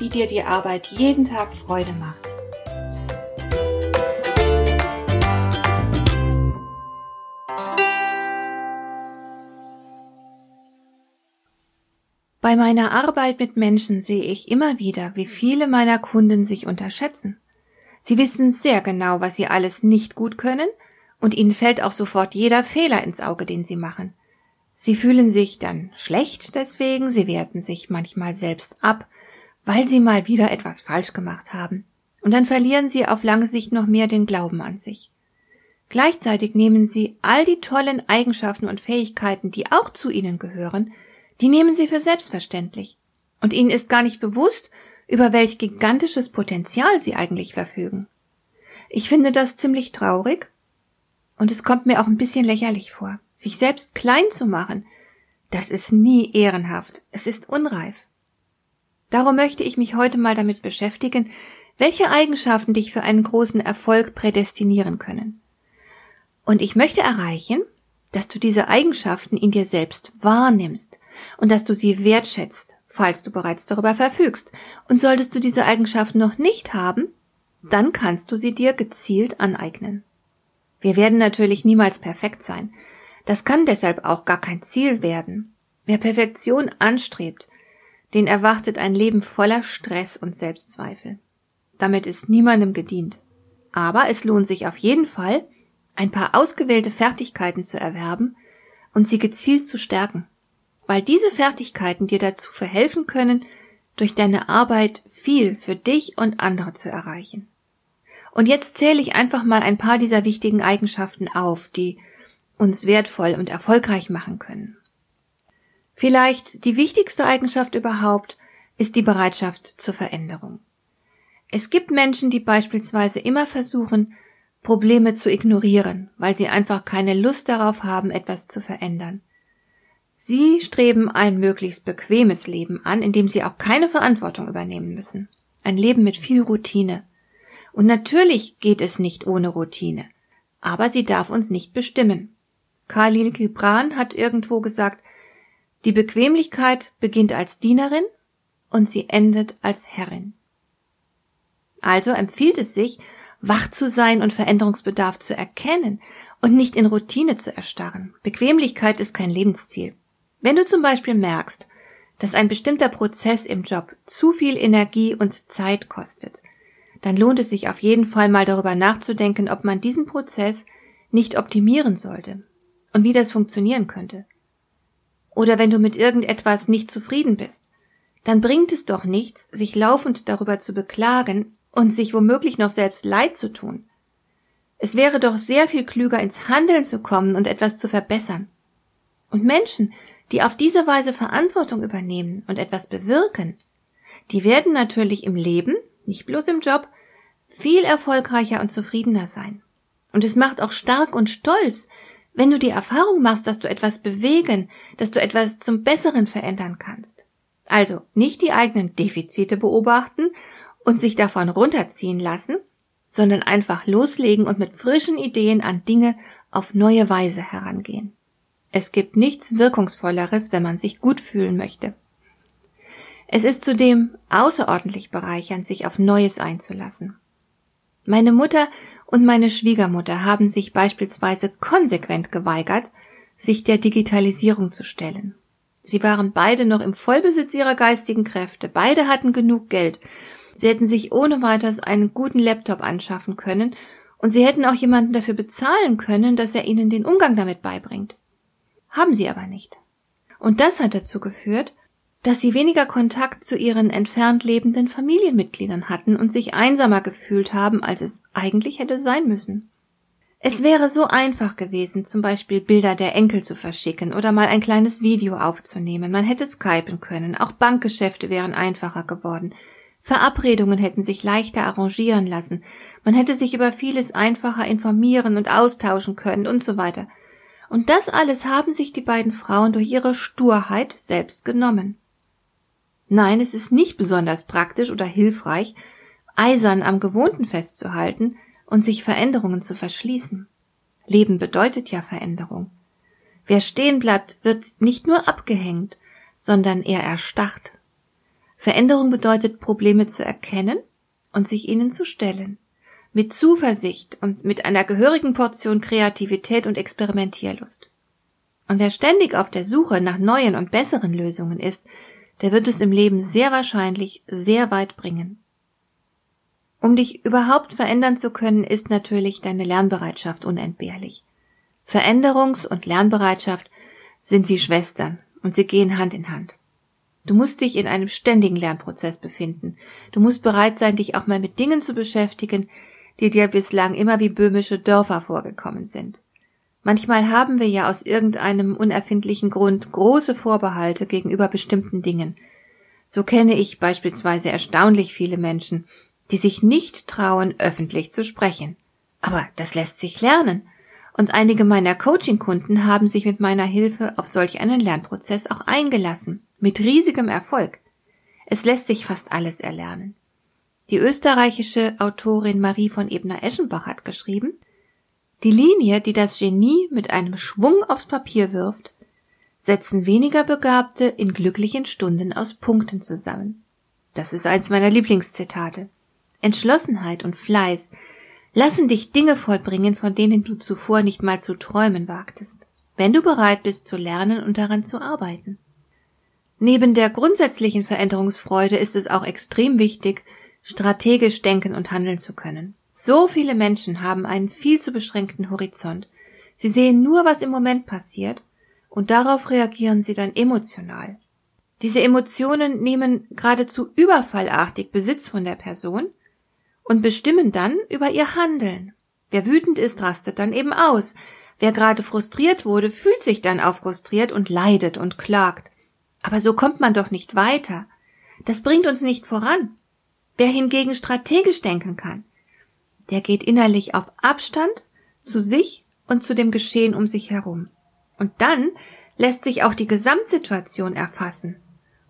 wie dir die Arbeit jeden Tag Freude macht. Bei meiner Arbeit mit Menschen sehe ich immer wieder, wie viele meiner Kunden sich unterschätzen. Sie wissen sehr genau, was sie alles nicht gut können, und ihnen fällt auch sofort jeder Fehler ins Auge, den sie machen. Sie fühlen sich dann schlecht deswegen, sie werten sich manchmal selbst ab, weil sie mal wieder etwas falsch gemacht haben. Und dann verlieren sie auf lange Sicht noch mehr den Glauben an sich. Gleichzeitig nehmen sie all die tollen Eigenschaften und Fähigkeiten, die auch zu ihnen gehören, die nehmen sie für selbstverständlich. Und ihnen ist gar nicht bewusst, über welch gigantisches Potenzial sie eigentlich verfügen. Ich finde das ziemlich traurig und es kommt mir auch ein bisschen lächerlich vor. Sich selbst klein zu machen, das ist nie ehrenhaft, es ist unreif. Darum möchte ich mich heute mal damit beschäftigen, welche Eigenschaften dich für einen großen Erfolg prädestinieren können. Und ich möchte erreichen, dass du diese Eigenschaften in dir selbst wahrnimmst und dass du sie wertschätzt, falls du bereits darüber verfügst. Und solltest du diese Eigenschaften noch nicht haben, dann kannst du sie dir gezielt aneignen. Wir werden natürlich niemals perfekt sein. Das kann deshalb auch gar kein Ziel werden. Wer Perfektion anstrebt, den erwartet ein Leben voller Stress und Selbstzweifel. Damit ist niemandem gedient. Aber es lohnt sich auf jeden Fall, ein paar ausgewählte Fertigkeiten zu erwerben und sie gezielt zu stärken, weil diese Fertigkeiten dir dazu verhelfen können, durch deine Arbeit viel für dich und andere zu erreichen. Und jetzt zähle ich einfach mal ein paar dieser wichtigen Eigenschaften auf, die uns wertvoll und erfolgreich machen können. Vielleicht die wichtigste Eigenschaft überhaupt ist die Bereitschaft zur Veränderung. Es gibt Menschen, die beispielsweise immer versuchen, Probleme zu ignorieren, weil sie einfach keine Lust darauf haben, etwas zu verändern. Sie streben ein möglichst bequemes Leben an, in dem sie auch keine Verantwortung übernehmen müssen. Ein Leben mit viel Routine. Und natürlich geht es nicht ohne Routine, aber sie darf uns nicht bestimmen. Khalil Gibran hat irgendwo gesagt, die Bequemlichkeit beginnt als Dienerin und sie endet als Herrin. Also empfiehlt es sich, wach zu sein und Veränderungsbedarf zu erkennen und nicht in Routine zu erstarren. Bequemlichkeit ist kein Lebensziel. Wenn du zum Beispiel merkst, dass ein bestimmter Prozess im Job zu viel Energie und Zeit kostet, dann lohnt es sich auf jeden Fall mal darüber nachzudenken, ob man diesen Prozess nicht optimieren sollte und wie das funktionieren könnte. Oder wenn du mit irgendetwas nicht zufrieden bist, dann bringt es doch nichts, sich laufend darüber zu beklagen und sich womöglich noch selbst leid zu tun. Es wäre doch sehr viel klüger, ins Handeln zu kommen und etwas zu verbessern. Und Menschen, die auf diese Weise Verantwortung übernehmen und etwas bewirken, die werden natürlich im Leben, nicht bloß im Job, viel erfolgreicher und zufriedener sein. Und es macht auch stark und stolz, wenn du die Erfahrung machst, dass du etwas bewegen, dass du etwas zum Besseren verändern kannst. Also nicht die eigenen Defizite beobachten und sich davon runterziehen lassen, sondern einfach loslegen und mit frischen Ideen an Dinge auf neue Weise herangehen. Es gibt nichts Wirkungsvolleres, wenn man sich gut fühlen möchte. Es ist zudem außerordentlich bereichernd, sich auf Neues einzulassen. Meine Mutter und meine Schwiegermutter haben sich beispielsweise konsequent geweigert, sich der Digitalisierung zu stellen. Sie waren beide noch im Vollbesitz ihrer geistigen Kräfte, beide hatten genug Geld, sie hätten sich ohne weiteres einen guten Laptop anschaffen können, und sie hätten auch jemanden dafür bezahlen können, dass er ihnen den Umgang damit beibringt. Haben sie aber nicht. Und das hat dazu geführt, dass sie weniger Kontakt zu ihren entfernt lebenden Familienmitgliedern hatten und sich einsamer gefühlt haben, als es eigentlich hätte sein müssen. Es wäre so einfach gewesen, zum Beispiel Bilder der Enkel zu verschicken oder mal ein kleines Video aufzunehmen. Man hätte skypen können. Auch Bankgeschäfte wären einfacher geworden. Verabredungen hätten sich leichter arrangieren lassen, man hätte sich über vieles einfacher informieren und austauschen können und so weiter. Und das alles haben sich die beiden Frauen durch ihre Sturheit selbst genommen. Nein, es ist nicht besonders praktisch oder hilfreich, eisern am Gewohnten festzuhalten und sich Veränderungen zu verschließen. Leben bedeutet ja Veränderung. Wer stehen bleibt, wird nicht nur abgehängt, sondern eher erstarrt. Veränderung bedeutet, Probleme zu erkennen und sich ihnen zu stellen. Mit Zuversicht und mit einer gehörigen Portion Kreativität und Experimentierlust. Und wer ständig auf der Suche nach neuen und besseren Lösungen ist, der wird es im Leben sehr wahrscheinlich sehr weit bringen. Um dich überhaupt verändern zu können, ist natürlich deine Lernbereitschaft unentbehrlich. Veränderungs- und Lernbereitschaft sind wie Schwestern und sie gehen Hand in Hand. Du musst dich in einem ständigen Lernprozess befinden. Du musst bereit sein, dich auch mal mit Dingen zu beschäftigen, die dir bislang immer wie böhmische Dörfer vorgekommen sind. Manchmal haben wir ja aus irgendeinem unerfindlichen Grund große Vorbehalte gegenüber bestimmten Dingen. So kenne ich beispielsweise erstaunlich viele Menschen, die sich nicht trauen, öffentlich zu sprechen. Aber das lässt sich lernen. Und einige meiner Coaching-Kunden haben sich mit meiner Hilfe auf solch einen Lernprozess auch eingelassen. Mit riesigem Erfolg. Es lässt sich fast alles erlernen. Die österreichische Autorin Marie von Ebner-Eschenbach hat geschrieben, die Linie, die das Genie mit einem Schwung aufs Papier wirft, setzen weniger Begabte in glücklichen Stunden aus Punkten zusammen. Das ist eins meiner Lieblingszitate. Entschlossenheit und Fleiß lassen dich Dinge vollbringen, von denen du zuvor nicht mal zu träumen wagtest, wenn du bereit bist zu lernen und daran zu arbeiten. Neben der grundsätzlichen Veränderungsfreude ist es auch extrem wichtig, strategisch denken und handeln zu können. So viele Menschen haben einen viel zu beschränkten Horizont. Sie sehen nur, was im Moment passiert, und darauf reagieren sie dann emotional. Diese Emotionen nehmen geradezu überfallartig Besitz von der Person und bestimmen dann über ihr Handeln. Wer wütend ist, rastet dann eben aus. Wer gerade frustriert wurde, fühlt sich dann auch frustriert und leidet und klagt. Aber so kommt man doch nicht weiter. Das bringt uns nicht voran. Wer hingegen strategisch denken kann, der geht innerlich auf Abstand zu sich und zu dem Geschehen um sich herum. Und dann lässt sich auch die Gesamtsituation erfassen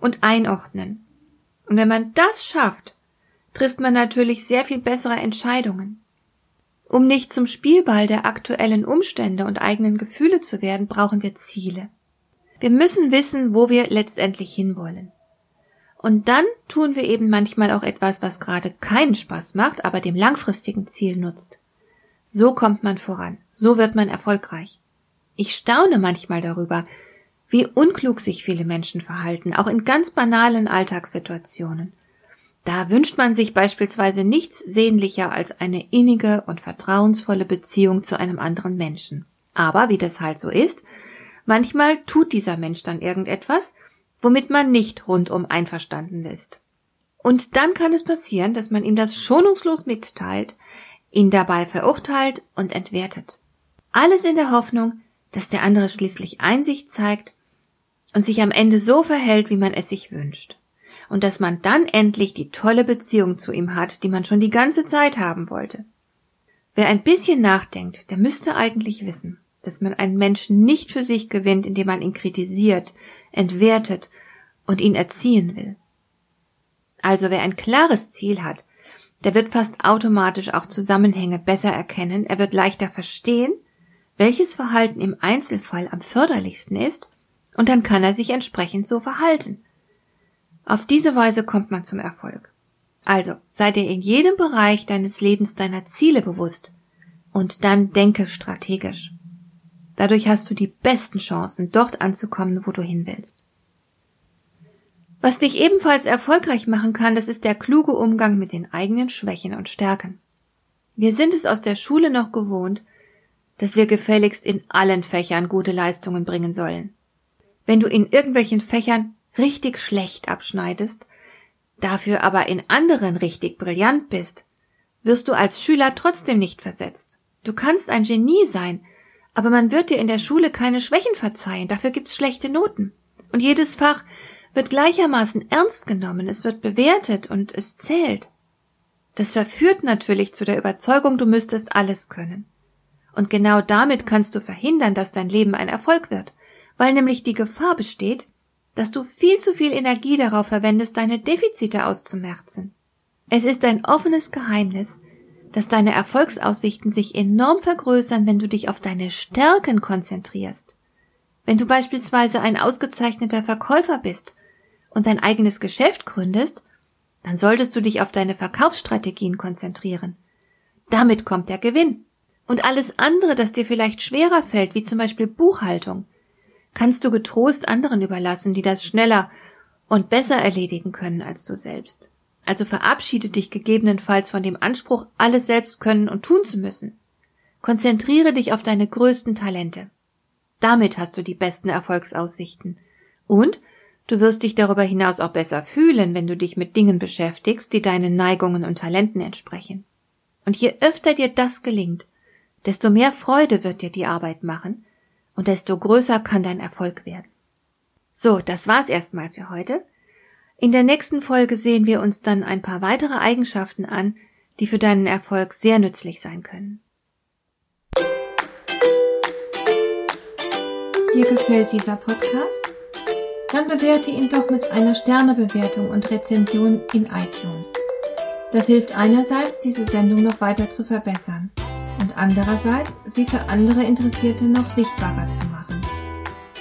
und einordnen. Und wenn man das schafft, trifft man natürlich sehr viel bessere Entscheidungen. Um nicht zum Spielball der aktuellen Umstände und eigenen Gefühle zu werden, brauchen wir Ziele. Wir müssen wissen, wo wir letztendlich hinwollen. Und dann tun wir eben manchmal auch etwas, was gerade keinen Spaß macht, aber dem langfristigen Ziel nutzt. So kommt man voran, so wird man erfolgreich. Ich staune manchmal darüber, wie unklug sich viele Menschen verhalten, auch in ganz banalen Alltagssituationen. Da wünscht man sich beispielsweise nichts sehnlicher als eine innige und vertrauensvolle Beziehung zu einem anderen Menschen. Aber, wie das halt so ist, manchmal tut dieser Mensch dann irgendetwas, womit man nicht rundum einverstanden ist. Und dann kann es passieren, dass man ihm das schonungslos mitteilt, ihn dabei verurteilt und entwertet. Alles in der Hoffnung, dass der andere schließlich Einsicht zeigt und sich am Ende so verhält, wie man es sich wünscht. Und dass man dann endlich die tolle Beziehung zu ihm hat, die man schon die ganze Zeit haben wollte. Wer ein bisschen nachdenkt, der müsste eigentlich wissen, dass man einen Menschen nicht für sich gewinnt, indem man ihn kritisiert, entwertet und ihn erziehen will. Also wer ein klares Ziel hat, der wird fast automatisch auch Zusammenhänge besser erkennen, er wird leichter verstehen, welches Verhalten im Einzelfall am förderlichsten ist, und dann kann er sich entsprechend so verhalten. Auf diese Weise kommt man zum Erfolg. Also sei dir in jedem Bereich deines Lebens deiner Ziele bewusst und dann denke strategisch. Dadurch hast du die besten Chancen, dort anzukommen, wo du hin willst. Was dich ebenfalls erfolgreich machen kann, das ist der kluge Umgang mit den eigenen Schwächen und Stärken. Wir sind es aus der Schule noch gewohnt, dass wir gefälligst in allen Fächern gute Leistungen bringen sollen. Wenn du in irgendwelchen Fächern richtig schlecht abschneidest, dafür aber in anderen richtig brillant bist, wirst du als Schüler trotzdem nicht versetzt. Du kannst ein Genie sein, aber man wird dir in der Schule keine Schwächen verzeihen, dafür gibt's schlechte Noten. Und jedes Fach wird gleichermaßen ernst genommen, es wird bewertet und es zählt. Das verführt natürlich zu der Überzeugung, du müsstest alles können. Und genau damit kannst du verhindern, dass dein Leben ein Erfolg wird, weil nämlich die Gefahr besteht, dass du viel zu viel Energie darauf verwendest, deine Defizite auszumerzen. Es ist ein offenes Geheimnis, dass deine Erfolgsaussichten sich enorm vergrößern, wenn du dich auf deine Stärken konzentrierst. Wenn du beispielsweise ein ausgezeichneter Verkäufer bist und dein eigenes Geschäft gründest, dann solltest du dich auf deine Verkaufsstrategien konzentrieren. Damit kommt der Gewinn. Und alles andere, das dir vielleicht schwerer fällt, wie zum Beispiel Buchhaltung, kannst du getrost anderen überlassen, die das schneller und besser erledigen können als du selbst. Also verabschiede dich gegebenenfalls von dem Anspruch, alles selbst können und tun zu müssen. Konzentriere dich auf deine größten Talente. Damit hast du die besten Erfolgsaussichten. Und du wirst dich darüber hinaus auch besser fühlen, wenn du dich mit Dingen beschäftigst, die deinen Neigungen und Talenten entsprechen. Und je öfter dir das gelingt, desto mehr Freude wird dir die Arbeit machen und desto größer kann dein Erfolg werden. So, das war's erstmal für heute. In der nächsten Folge sehen wir uns dann ein paar weitere Eigenschaften an, die für deinen Erfolg sehr nützlich sein können. Dir gefällt dieser Podcast? Dann bewerte ihn doch mit einer Sternebewertung und Rezension in iTunes. Das hilft einerseits, diese Sendung noch weiter zu verbessern und andererseits, sie für andere Interessierte noch sichtbarer zu machen.